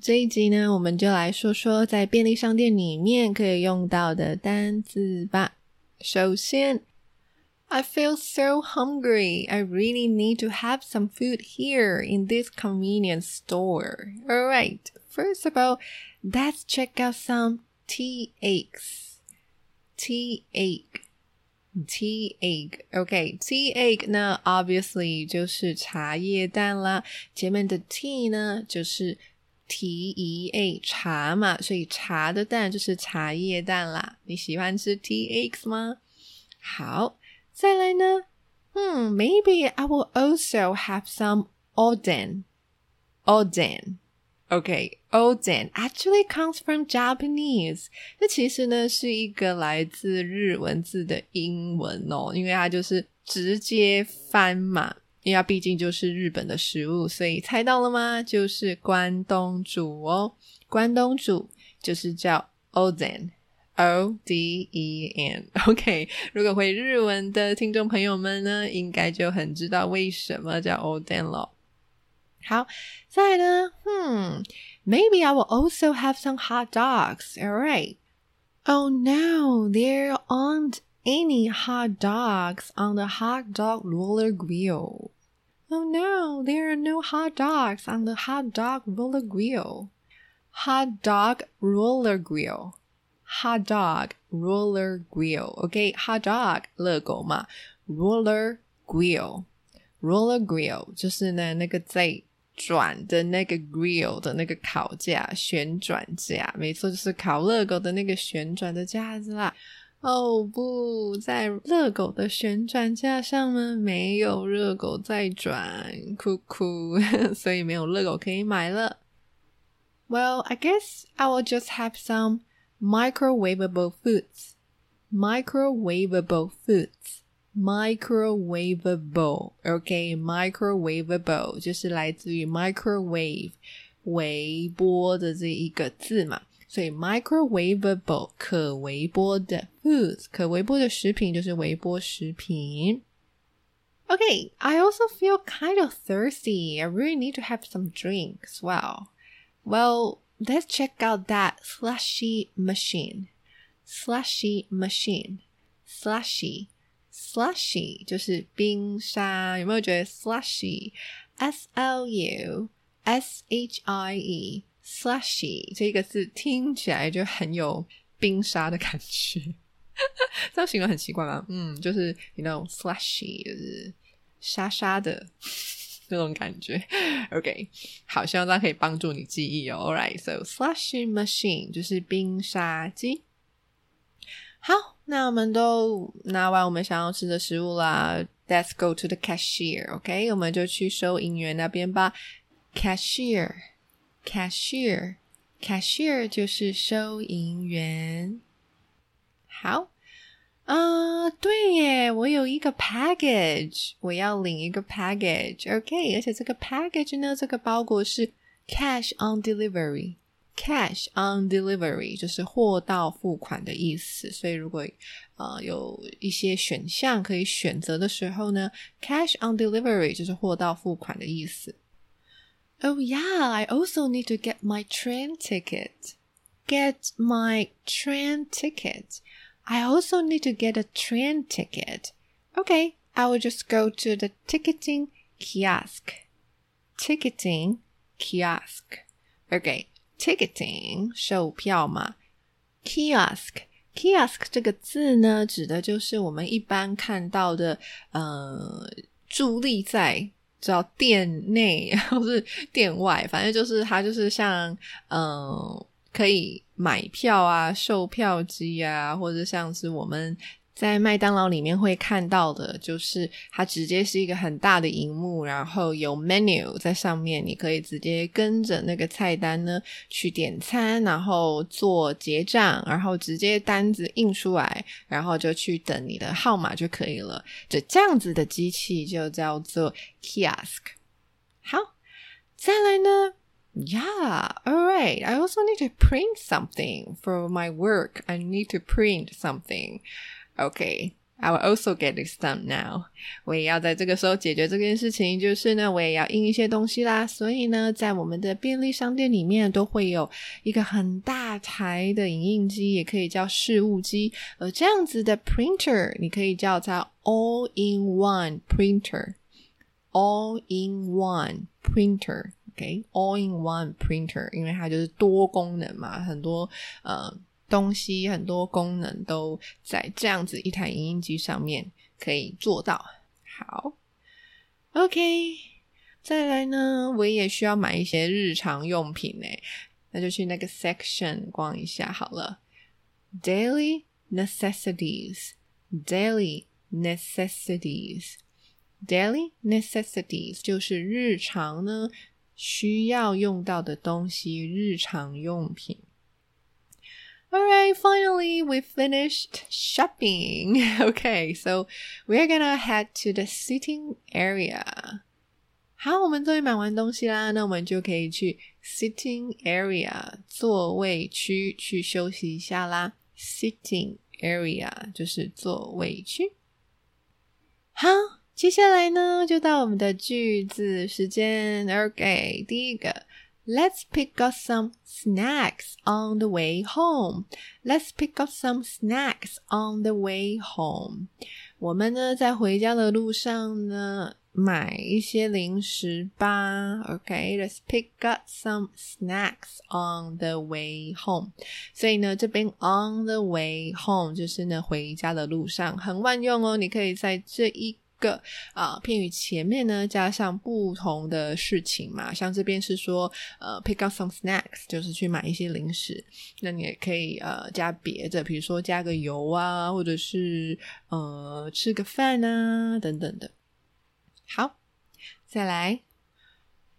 这一集呢，我们就来说说在便利商店里面可以用到的单字吧。首先，I feel so hungry. I really need to have some food here in this convenience store. All right. First of all, let's check out some tea eggs. Tea egg. Tea egg. OK, tea egg 呢，obviously 就是茶叶蛋啦。前面的 tea 呢，就是 T E A 茶嘛，所以茶的蛋就是茶叶蛋啦。你喜欢吃 TEA 吗？好，再来呢？嗯，Maybe I will also have some oden. Oden. Okay, oden actually comes from Japanese. 这其实呢是一个来自日文字的英文哦，因为它就是直接翻嘛。因为它毕竟就是日本的食物，所以猜到了吗？就是关东煮哦。关东煮就是叫 oden，o d e n。OK，如果会日文的听众朋友们呢，应该就很知道为什么叫 oden 了。好，再来呢，嗯，Maybe I will also have some hot dogs. All right. Oh no, there aren't any hot dogs on the hot dog roller grill. Oh no, there are no hot dogs on the hot dog roller grill. Hot dog roller grill. Hot dog roller grill. OK, hot dog 热狗嘛，roller grill。roller grill 就是呢那个在转的那个 grill 的那个烤架，旋转架，没错，就是烤热狗的那个旋转的架子啦。 哦不，在热狗的旋转架上呢，没有热狗在转，哭哭，所以没有热狗可以买了。Well, I guess I will just have some microwavable foods. Microwavable foods. Microwavable. OK, microwavable 就是来自于 microwave 微波的这一个字嘛。 所以 microwavable 可微波的 foods 可微波的食品就是微波食品。Okay, I also feel kind of thirsty. I really need to have some drink as well. Well, let's check out that slushy machine. Slushy machine. Slushy. Slushy 就是冰沙，有没有觉得 slushy？S L U S H I E slushy 这个字听起来就很有冰沙的感觉，这样形容很奇怪吗？嗯，就是你那种 slushy 就是沙沙的那种感觉。OK，好，希望大家可以帮助你记忆哦。All right，so slushy machine 就是冰沙机。好，那我们都拿完我们想要吃的食物啦，Let's go to the cashier。OK，我们就去收银员那边吧，cashier。Cashier，cashier 就是收银员。好，啊，对耶，我有一个 package，我要领一个 package。OK，而且这个 package 呢，这个包裹是 cash on delivery。cash on delivery 就是货到付款的意思，所以如果呃有一些选项可以选择的时候呢，cash on delivery 就是货到付款的意思。Oh, yeah, I also need to get my train ticket. Get my train ticket. I also need to get a train ticket. Okay, I will just go to the ticketing kiosk. Ticketing kiosk. Okay, ticketing 售票嘛。Kiosk kiosk 这个字呢，指的就是我们一般看到的，呃，伫立在 叫店内然后是店外，反正就是它就是像嗯，可以买票啊、售票机啊，或者像是我们在麦当劳里面会看到的，就是它直接是一个很大的荧幕，然后有 menu 在上面，你可以直接跟着那个菜单呢去点餐，然后做结账，然后直接单子印出来，然后就去等你的号码就可以了。就这样子的机器就叫做 kiosk。好，再来呢？Yeah, all right. I also need to print something for my work. I need to print something. Okay, I will also get this done now. 我也要在这个时候解决这件事情，就是呢，我也要印一些东西啦。所以呢，在我们的便利商店里面都会有一个很大台的影印机，也可以叫事务机。而这样子的 printer，你可以叫它 all-in-one printer。all-in-one printer，OK，all-in-one printer，因为它就是多功能嘛，很多呃。东西很多功能都在这样子一台影音机上面可以做到。好，OK，再来呢，我也需要买一些日常用品呢，那就去那个 section 逛一下好了。Daily necessities，daily necessities，daily necessities 就是日常呢需要用到的东西，日常用品。Alright, finally we finished shopping. Okay, so we're gonna head to the sitting area. 好，我们终于买完东西啦，那我们就可以去 sitting area 座位区去休息一下啦。Sitting area 就是座位区。好，接下来呢就到我们的句子时间。OK，第一个。 Let's pick up some snacks on the way home. Let's pick up some snacks on the way home. 我们呢，在回家的路上呢，买一些零食吧。OK，Let's pick up some snacks on the way home. 所以呢，这边 on the way home 就是呢，回家的路上很万用哦。你可以在这一个啊片语前面呢加上不同的事情嘛，像这边是说呃 pick up some snacks，就是去买一些零食，那你也可以呃加别的，比如说加个油啊，或者是呃吃个饭啊等等的。好，再来，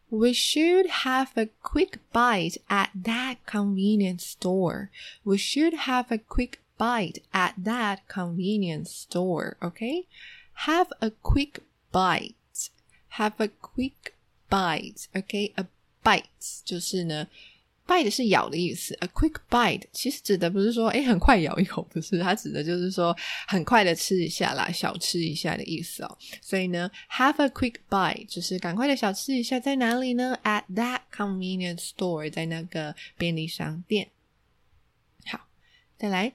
We should have a quick bite at that convenience store. We should have a quick bite at that convenience store. Okay. Have a quick bite. Have a quick bite. OK, a bite 就是呢，bite 是咬的意思。A quick bite 其实指的不是说哎很快咬一口，不是，它指的就是说很快的吃一下啦，小吃一下的意思哦。所以呢，have a quick bite 就是赶快的小吃一下，在哪里呢？At that convenience store，在那个便利商店。好，再来。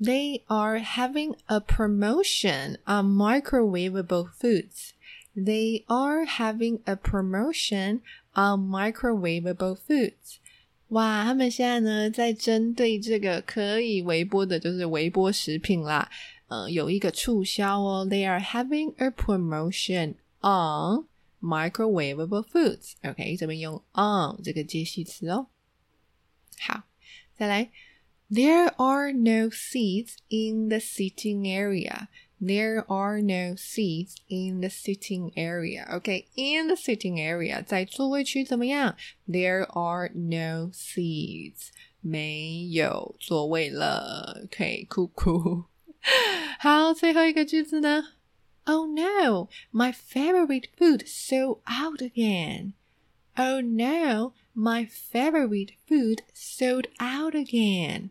They are having a promotion on microwavable foods. They are having a promotion on microwavable foods. 哇，他们现在呢在针对这个可以微波的，就是微波食品啦，呃，有一个促销哦。They are having a promotion on microwavable foods. OK，这边用 on 这个介系词哦。好，再来。 There are no seats in the sitting area. There are no seats in the sitting area. Okay, in the sitting area，在座位区怎么样？There are no seats，没有座位了。OK，酷酷。好，最后一个句子呢？Oh no, my favorite food sold out again. Oh no, my favorite food sold out again.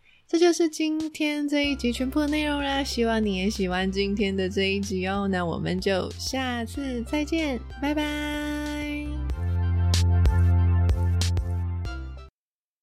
这就是今天这一集全部的内容啦，希望你也喜欢今天的这一集哦。那我们就下次再见，拜拜。